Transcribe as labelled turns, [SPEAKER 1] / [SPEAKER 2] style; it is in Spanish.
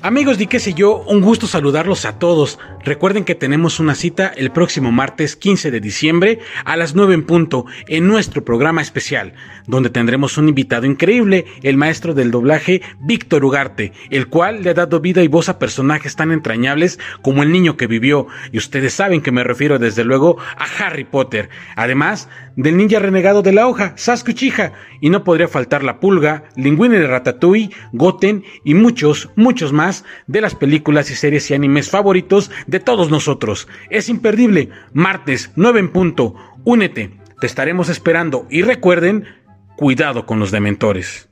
[SPEAKER 1] Amigos de qué sé yo, un gusto saludarlos a todos. Recuerden que tenemos una cita el próximo martes 15 de diciembre a las 9 en punto en nuestro programa especial, donde tendremos un invitado increíble, el maestro del doblaje Víctor Ugarte, el cual le ha dado vida y voz a personajes tan entrañables como el niño que vivió, y ustedes saben que me refiero desde luego a Harry Potter, además del ninja renegado de la hoja, Sasuke Uchiha, y no podría faltar la pulga, Linguini de Ratatouille, Goten y muchos, muchos de las películas y series y animes favoritos de todos nosotros. Es imperdible. Martes, 9 en punto. Únete. Te estaremos esperando y recuerden, cuidado con los dementores.